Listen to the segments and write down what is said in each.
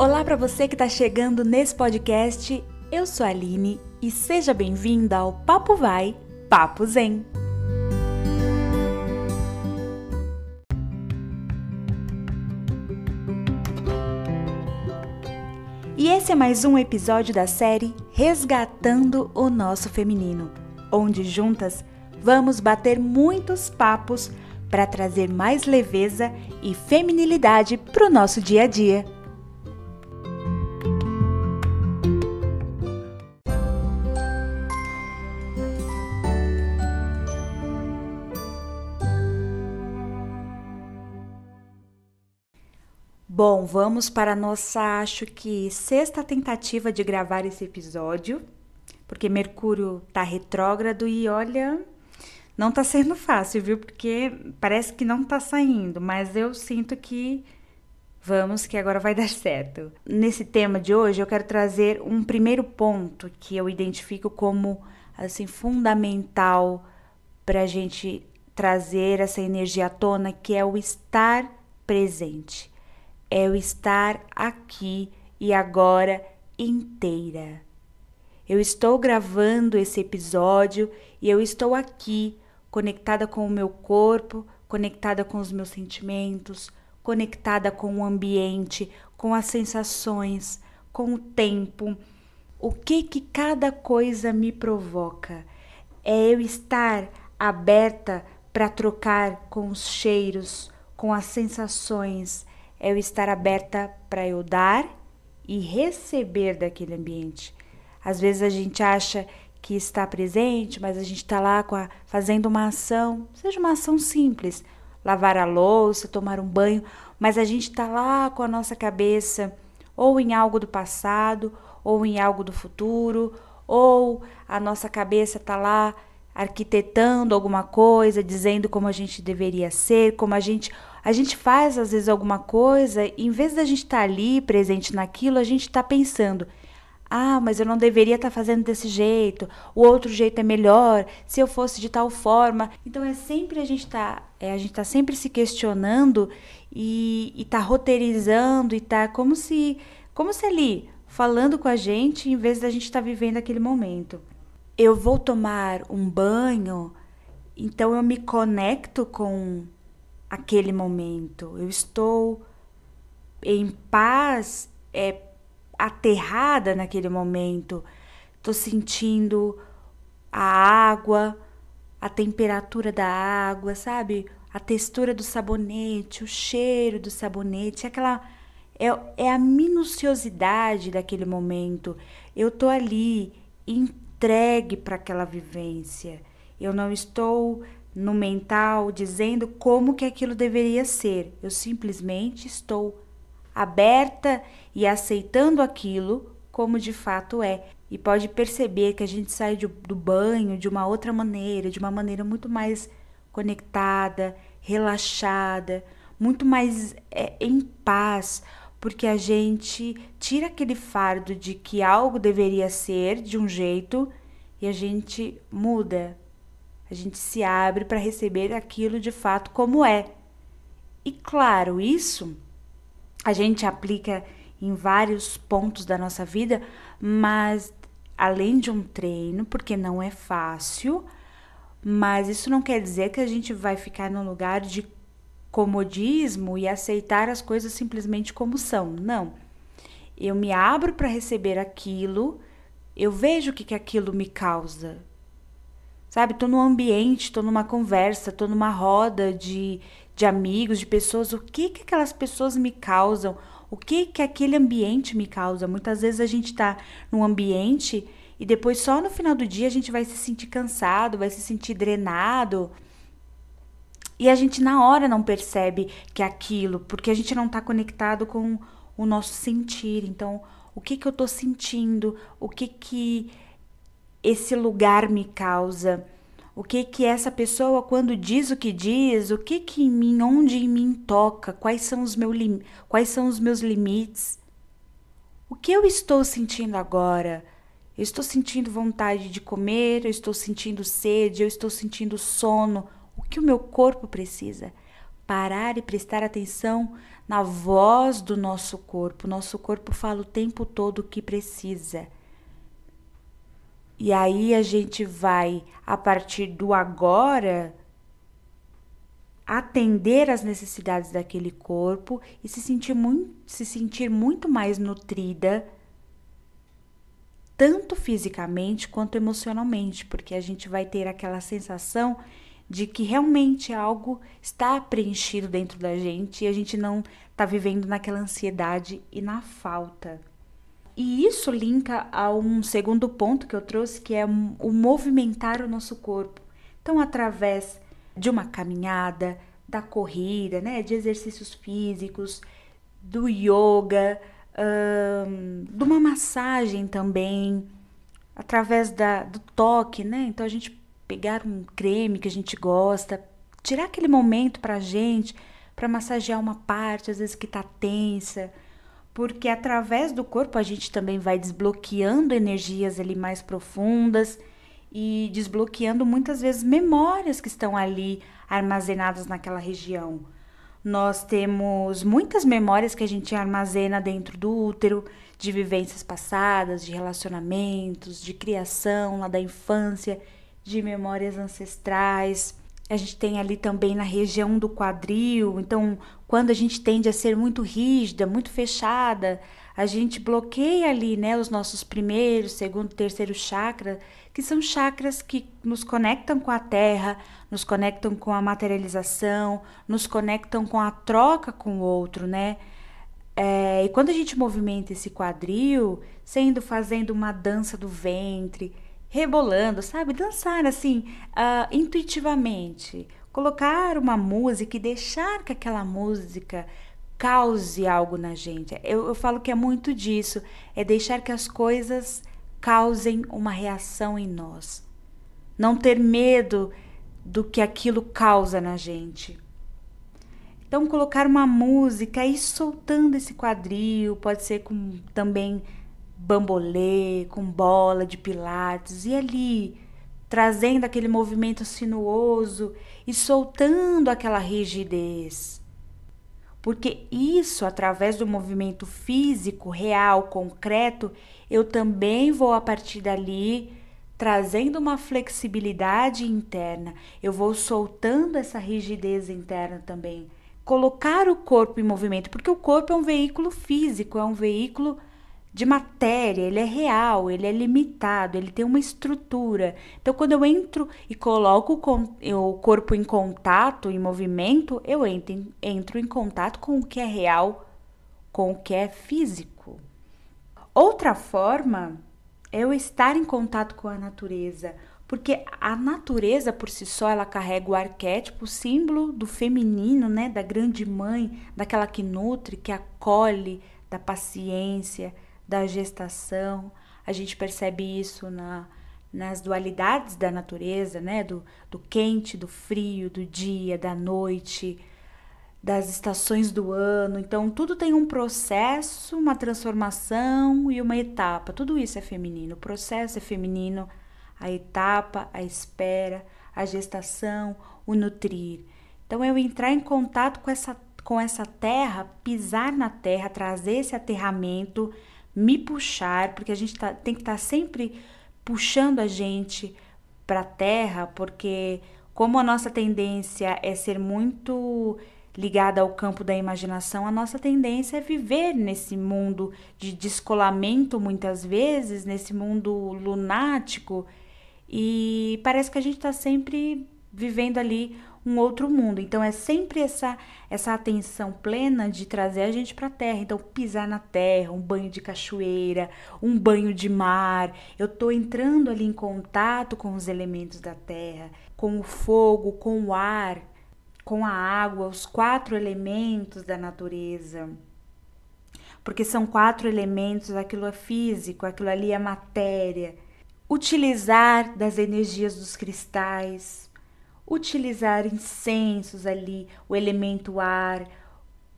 Olá para você que está chegando nesse podcast. Eu sou a Aline e seja bem-vinda ao Papo Vai, Papo Zen. E esse é mais um episódio da série Resgatando o Nosso Feminino, onde juntas vamos bater muitos papos para trazer mais leveza e feminilidade para o nosso dia a dia. Bom, vamos para a nossa, acho que, sexta tentativa de gravar esse episódio, porque Mercúrio tá retrógrado e olha, não tá sendo fácil, viu? Porque parece que não tá saindo, mas eu sinto que vamos, que agora vai dar certo. Nesse tema de hoje, eu quero trazer um primeiro ponto que eu identifico como, assim, fundamental para a gente trazer essa energia à tona, que é o estar presente é o estar aqui e agora inteira. Eu estou gravando esse episódio e eu estou aqui, conectada com o meu corpo, conectada com os meus sentimentos, conectada com o ambiente, com as sensações, com o tempo. O que que cada coisa me provoca? É eu estar aberta para trocar com os cheiros, com as sensações, é eu estar aberta para eu dar e receber daquele ambiente. Às vezes a gente acha que está presente, mas a gente está lá a, fazendo uma ação, seja uma ação simples, lavar a louça, tomar um banho, mas a gente está lá com a nossa cabeça ou em algo do passado, ou em algo do futuro, ou a nossa cabeça está lá arquitetando alguma coisa, dizendo como a gente deveria ser, como a gente a gente faz às vezes alguma coisa, e em vez da gente estar tá ali presente naquilo, a gente está pensando: ah, mas eu não deveria estar tá fazendo desse jeito, o outro jeito é melhor, se eu fosse de tal forma. Então é sempre a gente tá, é, a gente tá sempre se questionando e, e tá roteirizando e tá como se, como se ali falando com a gente em vez da gente estar tá vivendo aquele momento. Eu vou tomar um banho, então eu me conecto com aquele momento. Eu estou em paz, é, aterrada naquele momento. Estou sentindo a água, a temperatura da água, sabe? A textura do sabonete, o cheiro do sabonete, aquela é, é a minuciosidade daquele momento. Eu tô ali entregue para aquela vivência. Eu não estou no mental dizendo como que aquilo deveria ser. Eu simplesmente estou aberta e aceitando aquilo como de fato é. E pode perceber que a gente sai de, do banho de uma outra maneira, de uma maneira muito mais conectada, relaxada, muito mais é, em paz, porque a gente tira aquele fardo de que algo deveria ser de um jeito e a gente muda, a gente se abre para receber aquilo de fato como é. E claro, isso a gente aplica em vários pontos da nossa vida, mas além de um treino, porque não é fácil, mas isso não quer dizer que a gente vai ficar num lugar de comodismo e aceitar as coisas simplesmente como são. Não. Eu me abro para receber aquilo, eu vejo o que, que aquilo me causa, Sabe, tô num ambiente, tô numa conversa, tô numa roda de, de amigos, de pessoas, o que que aquelas pessoas me causam? O que que aquele ambiente me causa? Muitas vezes a gente tá num ambiente e depois só no final do dia a gente vai se sentir cansado, vai se sentir drenado. E a gente na hora não percebe que é aquilo, porque a gente não está conectado com o nosso sentir. Então, o que que eu estou sentindo? O que que esse lugar me causa? O que que essa pessoa quando diz o que diz, o que que em mim, onde em mim toca, quais são os meus quais são os meus limites? O que eu estou sentindo agora? Eu estou sentindo vontade de comer, eu estou sentindo sede, eu estou sentindo sono. O que o meu corpo precisa? parar e prestar atenção na voz do nosso corpo. Nosso corpo fala o tempo todo o que precisa. E aí a gente vai, a partir do agora, atender às necessidades daquele corpo e se sentir muito, se sentir muito mais nutrida, tanto fisicamente quanto emocionalmente, porque a gente vai ter aquela sensação de que realmente algo está preenchido dentro da gente e a gente não está vivendo naquela ansiedade e na falta. E isso linka a um segundo ponto que eu trouxe, que é o movimentar o nosso corpo. Então, através de uma caminhada, da corrida, né, de exercícios físicos, do yoga, um, de uma massagem também, através da, do toque, né? Então, a gente pegar um creme que a gente gosta, tirar aquele momento para a gente, para massagear uma parte, às vezes que está tensa, porque através do corpo a gente também vai desbloqueando energias ali mais profundas e desbloqueando muitas vezes memórias que estão ali armazenadas naquela região. Nós temos muitas memórias que a gente armazena dentro do útero, de vivências passadas, de relacionamentos, de criação lá da infância de memórias ancestrais. A gente tem ali também na região do quadril. Então, quando a gente tende a ser muito rígida, muito fechada, a gente bloqueia ali, né, os nossos primeiros, segundo, terceiro chakra, que são chakras que nos conectam com a terra, nos conectam com a materialização, nos conectam com a troca com o outro, né? É, e quando a gente movimenta esse quadril, sendo fazendo uma dança do ventre, rebolando, sabe? Dançar assim, uh, intuitivamente. Colocar uma música e deixar que aquela música cause algo na gente. Eu, eu falo que é muito disso, é deixar que as coisas causem uma reação em nós. Não ter medo do que aquilo causa na gente. Então, colocar uma música e soltando esse quadril, pode ser com também bambolê, com bola de pilates, e ali trazendo aquele movimento sinuoso e soltando aquela rigidez. Porque isso, através do movimento físico, real, concreto, eu também vou a partir dali trazendo uma flexibilidade interna. Eu vou soltando essa rigidez interna também. Colocar o corpo em movimento, porque o corpo é um veículo físico, é um veículo de matéria, ele é real, ele é limitado, ele tem uma estrutura. Então, quando eu entro e coloco o corpo em contato, em movimento, eu entro, em contato com o que é real, com o que é físico. Outra forma é eu estar em contato com a natureza, porque a natureza por si só ela carrega o arquétipo, o símbolo do feminino, né, da grande mãe, daquela que nutre, que acolhe, da paciência, da gestação. A gente percebe isso na, nas dualidades da natureza, né? Do, do quente, do frio, do dia, da noite, das estações do ano. Então, tudo tem um processo, uma transformação e uma etapa. Tudo isso é feminino. O processo é feminino, a etapa, a espera, a gestação, o nutrir. Então, eu entrar em contato com essa, com essa terra, pisar na terra, trazer esse aterramento me puxar, porque a gente tá, tem que estar tá sempre puxando a gente para a terra, porque como a nossa tendência é ser muito ligada ao campo da imaginação, a nossa tendência é viver nesse mundo de descolamento muitas vezes, nesse mundo lunático, e parece que a gente está sempre vivendo ali um outro mundo. Então é sempre essa essa atenção plena de trazer a gente para a terra. Então pisar na terra, um banho de cachoeira, um banho de mar. Eu tô entrando ali em contato com os elementos da terra, com o fogo, com o ar, com a água, os quatro elementos da natureza. Porque são quatro elementos, aquilo é físico, aquilo ali é matéria. Utilizar das energias dos cristais, utilizar incensos ali, o elemento ar,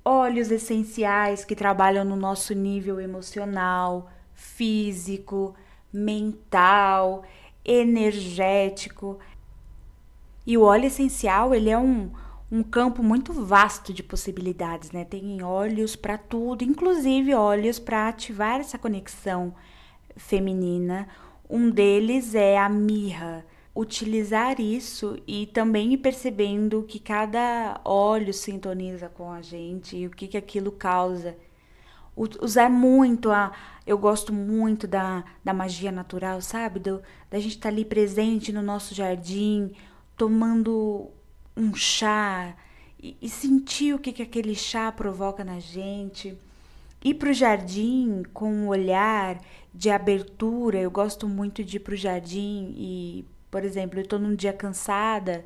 óleos essenciais que trabalham no nosso nível emocional, físico, mental, energético. E o óleo essencial, ele é um, um campo muito vasto de possibilidades, né? Tem olhos para tudo, inclusive olhos para ativar essa conexão feminina. Um deles é a mirra. Utilizar isso e também ir percebendo que cada olho sintoniza com a gente e o que, que aquilo causa. Usar muito a. Eu gosto muito da, da magia natural, sabe? Do, da gente estar tá ali presente no nosso jardim, tomando um chá e, e sentir o que, que aquele chá provoca na gente. Ir para o jardim com um olhar de abertura, eu gosto muito de ir para o jardim e, por exemplo, eu estou num dia cansada,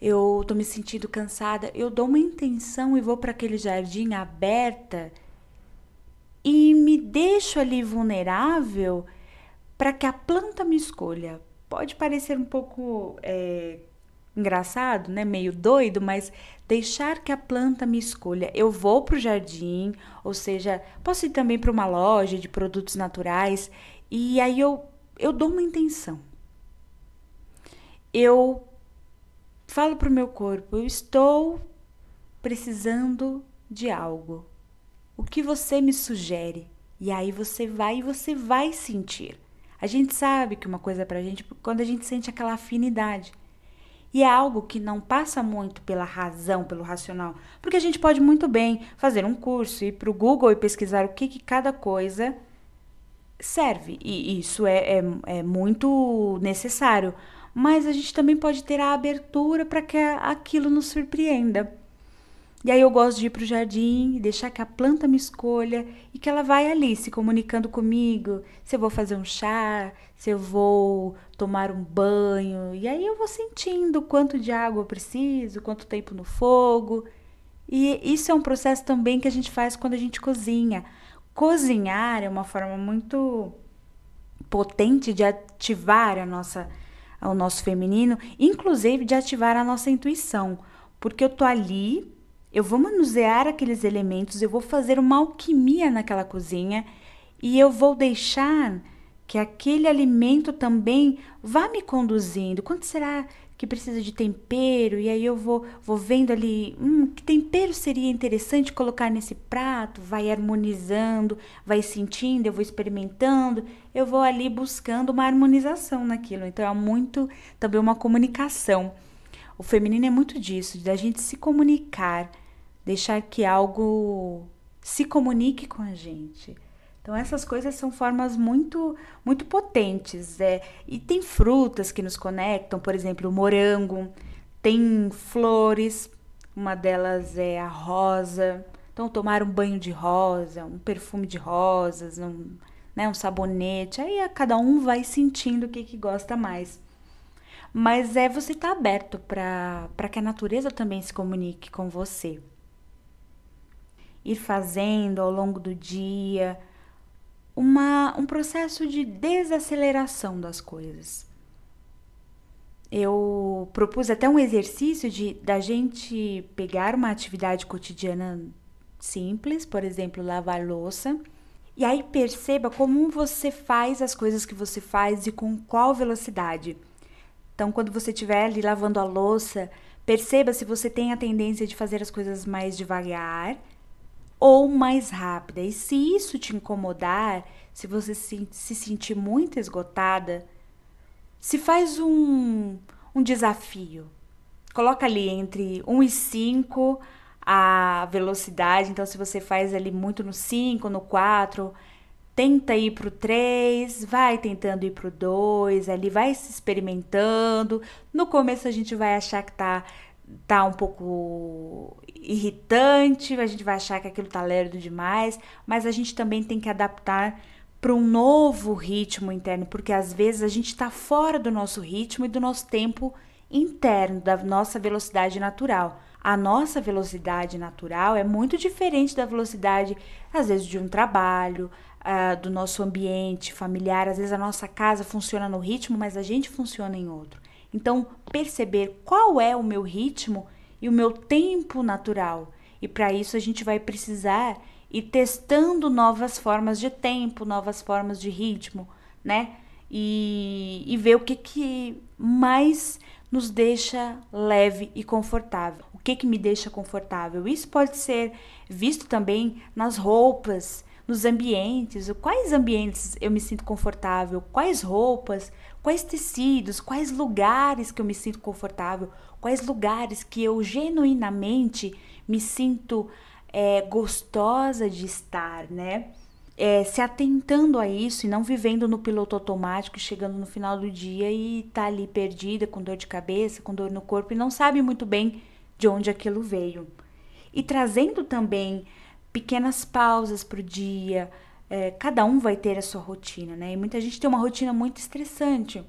eu estou me sentindo cansada, eu dou uma intenção e vou para aquele jardim aberta e me deixo ali vulnerável para que a planta me escolha. Pode parecer um pouco é, engraçado, né? Meio doido, mas deixar que a planta me escolha. Eu vou para o jardim, ou seja, posso ir também para uma loja de produtos naturais e aí eu, eu dou uma intenção. Eu falo para o meu corpo, eu estou precisando de algo. O que você me sugere? E aí você vai e você vai sentir. A gente sabe que uma coisa é para a gente quando a gente sente aquela afinidade. E é algo que não passa muito pela razão, pelo racional, porque a gente pode muito bem fazer um curso, ir para o Google e pesquisar o que, que cada coisa serve. E isso é, é, é muito necessário. Mas a gente também pode ter a abertura para que aquilo nos surpreenda. E aí eu gosto de ir para o jardim, deixar que a planta me escolha e que ela vai ali se comunicando comigo, se eu vou fazer um chá, se eu vou tomar um banho. E aí eu vou sentindo quanto de água eu preciso, quanto tempo no fogo. E isso é um processo também que a gente faz quando a gente cozinha. Cozinhar é uma forma muito potente de ativar a nossa, o nosso feminino, inclusive de ativar a nossa intuição, porque eu tô ali eu vou manusear aqueles elementos, eu vou fazer uma alquimia naquela cozinha e eu vou deixar que aquele alimento também vá me conduzindo. Quanto será que precisa de tempero? E aí eu vou, vou vendo ali, hum, que tempero seria interessante colocar nesse prato? Vai harmonizando, vai sentindo, eu vou experimentando, eu vou ali buscando uma harmonização naquilo. Então é muito também uma comunicação. O feminino é muito disso, da gente se comunicar, deixar que algo se comunique com a gente. Então essas coisas são formas muito muito potentes, é, e tem frutas que nos conectam, por exemplo, o morango, tem flores, uma delas é a rosa. Então tomar um banho de rosa, um perfume de rosas, um, né, um sabonete, aí cada um vai sentindo o que, que gosta mais. Mas é você estar tá aberto para que a natureza também se comunique com você. Ir fazendo ao longo do dia uma, um processo de desaceleração das coisas. Eu propus até um exercício de da gente pegar uma atividade cotidiana simples, por exemplo, lavar louça, e aí perceba como você faz as coisas que você faz e com qual velocidade. Então, quando você estiver ali lavando a louça, perceba se você tem a tendência de fazer as coisas mais devagar ou mais rápida. E se isso te incomodar, se você se, se sentir muito esgotada, se faz um, um desafio. Coloca ali entre 1 e 5 a velocidade. Então, se você faz ali muito no 5, no 4, tenta ir pro 3, vai tentando ir pro 2, ali vai se experimentando. No começo a gente vai achar que tá tá um pouco irritante, a gente vai achar que aquilo tá lerdo demais, mas a gente também tem que adaptar para um novo ritmo interno, porque às vezes a gente está fora do nosso ritmo e do nosso tempo interno, da nossa velocidade natural. A nossa velocidade natural é muito diferente da velocidade, às vezes, de um trabalho, uh, do nosso ambiente familiar. Às vezes a nossa casa funciona no ritmo, mas a gente funciona em outro. Então, perceber qual é o meu ritmo e o meu tempo natural. E para isso a gente vai precisar ir testando novas formas de tempo, novas formas de ritmo, né? E, e ver o que, que mais nos deixa leve e confortável. O que que me deixa confortável? Isso pode ser visto também nas roupas, nos ambientes, quais ambientes eu me sinto confortável, quais roupas, quais tecidos, quais lugares que eu me sinto confortável, quais lugares que eu genuinamente me sinto é, gostosa de estar, né? É, se atentando a isso e não vivendo no piloto automático, chegando no final do dia e tá ali perdida, com dor de cabeça, com dor no corpo e não sabe muito bem de onde aquilo veio. E trazendo também pequenas pausas para o dia, é, cada um vai ter a sua rotina, né? E muita gente tem uma rotina muito estressante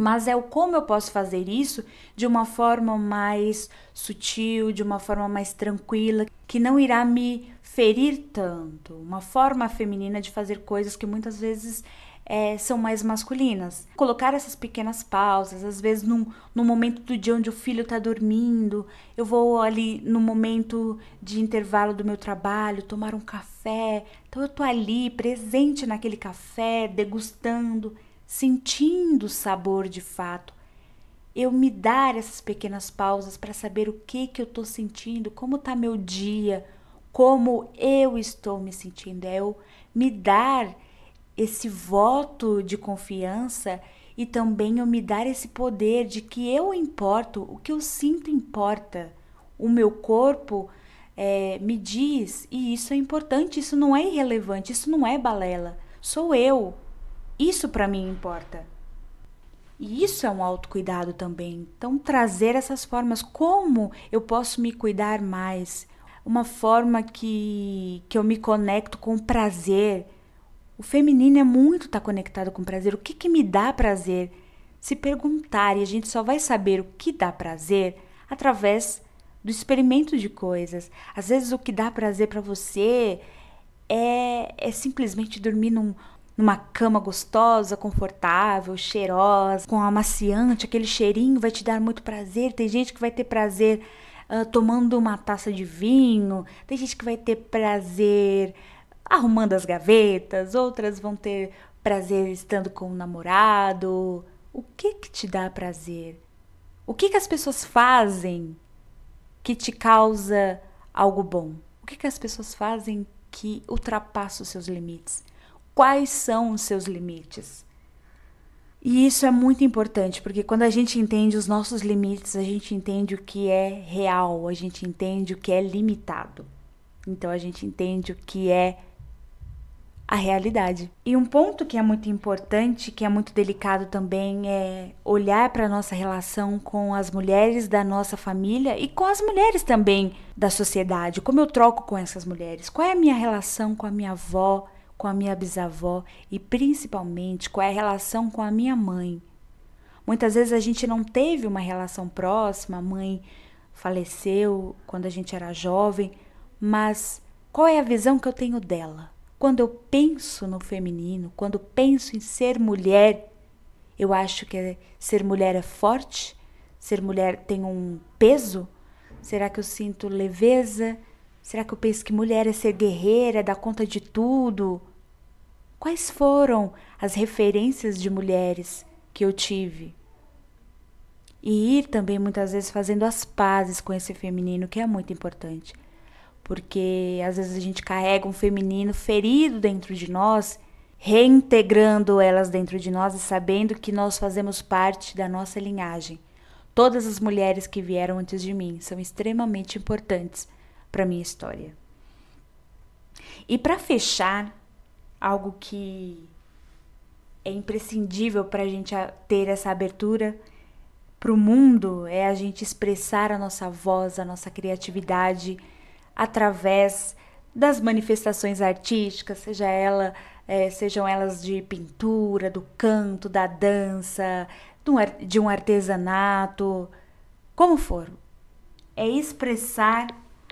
mas é o como eu posso fazer isso de uma forma mais sutil, de uma forma mais tranquila, que não irá me ferir tanto. Uma forma feminina de fazer coisas que muitas vezes é, são mais masculinas. Colocar essas pequenas pausas, às vezes num, num momento do dia onde o filho está dormindo, eu vou ali no momento de intervalo do meu trabalho tomar um café. Então eu tô ali presente naquele café, degustando sentindo o sabor de fato. Eu me dar essas pequenas pausas para saber o que que eu estou sentindo, como está meu dia, como eu estou me sentindo. É eu me dar esse voto de confiança e também eu me dar esse poder de que eu importo, o que eu sinto importa. O meu corpo é, me diz, e isso é importante, isso não é irrelevante, isso não é balela. Sou eu, isso para mim importa. E isso é um autocuidado também. Então, trazer essas formas, como eu posso me cuidar mais? Uma forma que, que eu me conecto com prazer. O feminino é muito estar tá conectado com prazer. O que, que me dá prazer? Se perguntar, e a gente só vai saber o que dá prazer através do experimento de coisas. Às vezes, o que dá prazer para você é, é simplesmente dormir num, numa cama gostosa, confortável, cheirosa, com amaciante, aquele cheirinho vai te dar muito prazer. Tem gente que vai ter prazer uh, tomando uma taça de vinho, tem gente que vai ter prazer arrumando as gavetas, outras vão ter prazer estando com o namorado. O que que te dá prazer? O que que as pessoas fazem que te causa algo bom? O que que as pessoas fazem que ultrapassa os seus limites? quais são os seus limites. E isso é muito importante, porque quando a gente entende os nossos limites, a gente entende o que é real, a gente entende o que é limitado. Então a gente entende o que é a realidade. E um ponto que é muito importante, que é muito delicado também, é olhar para a nossa relação com as mulheres da nossa família e com as mulheres também da sociedade. Como eu troco com essas mulheres? Qual é a minha relação com a minha avó? com a minha bisavó e principalmente qual é a relação com a minha mãe. Muitas vezes a gente não teve uma relação próxima, a mãe faleceu quando a gente era jovem, mas qual é a visão que eu tenho dela? Quando eu penso no feminino, quando penso em ser mulher, eu acho que ser mulher é forte? Ser mulher tem um peso? Será que eu sinto leveza? Será que eu penso que mulher é ser guerreira, dar conta de tudo? Quais foram as referências de mulheres que eu tive? E ir também muitas vezes fazendo as pazes com esse feminino, que é muito importante. Porque às vezes a gente carrega um feminino ferido dentro de nós, reintegrando elas dentro de nós e sabendo que nós fazemos parte da nossa linhagem. Todas as mulheres que vieram antes de mim são extremamente importantes para minha história. E para fechar, algo que é imprescindível para a gente ter essa abertura para o mundo é a gente expressar a nossa voz, a nossa criatividade através das manifestações artísticas, seja ela, é, sejam elas de pintura, do canto, da dança, de um artesanato, como for. É expressar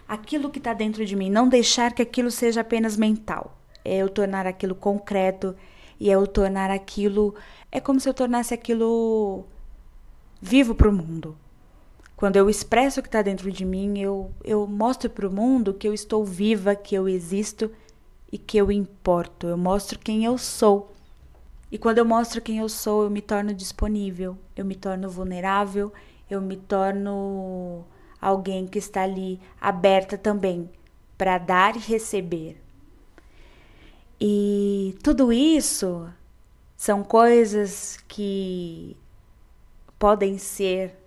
aquilo que está dentro de mim, não deixar que aquilo seja apenas mental é eu tornar aquilo concreto e é eu tornar aquilo. É como se eu tornasse aquilo vivo para o mundo. Quando eu expresso o que está dentro de mim, eu, eu mostro para o mundo que eu estou viva, que eu existo e que eu importo. Eu mostro quem eu sou. E quando eu mostro quem eu sou, eu me torno disponível, eu me torno vulnerável, eu me torno alguém que está ali aberta também para dar e receber. E tudo isso são coisas que podem ser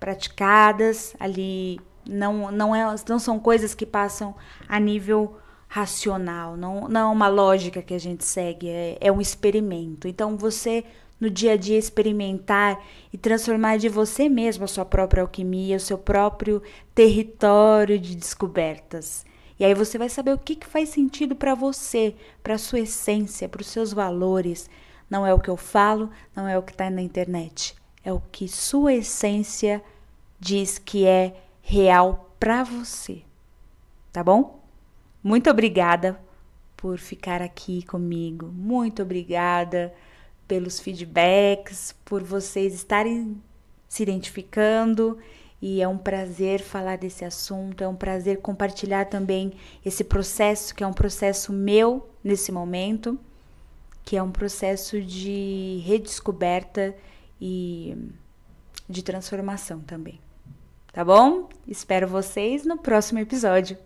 praticadas ali, não, não, é, não são coisas que passam a nível racional, não, não é uma lógica que a gente segue, é, é um experimento. Então, você no dia a dia experimentar e transformar de você mesmo a sua própria alquimia, o seu próprio território de descobertas. E aí você vai saber o que, que faz sentido para você, para sua essência, para os seus valores. Não é o que eu falo, não é o que está na internet. É o que sua essência diz que é real para você. Tá bom? Muito obrigada por ficar aqui comigo. Muito obrigada pelos feedbacks, por vocês estarem se identificando. E é um prazer falar desse assunto, é um prazer compartilhar também esse processo, que é um processo meu nesse momento, que é um processo de redescoberta e de transformação também. Tá bom? Espero vocês no próximo episódio.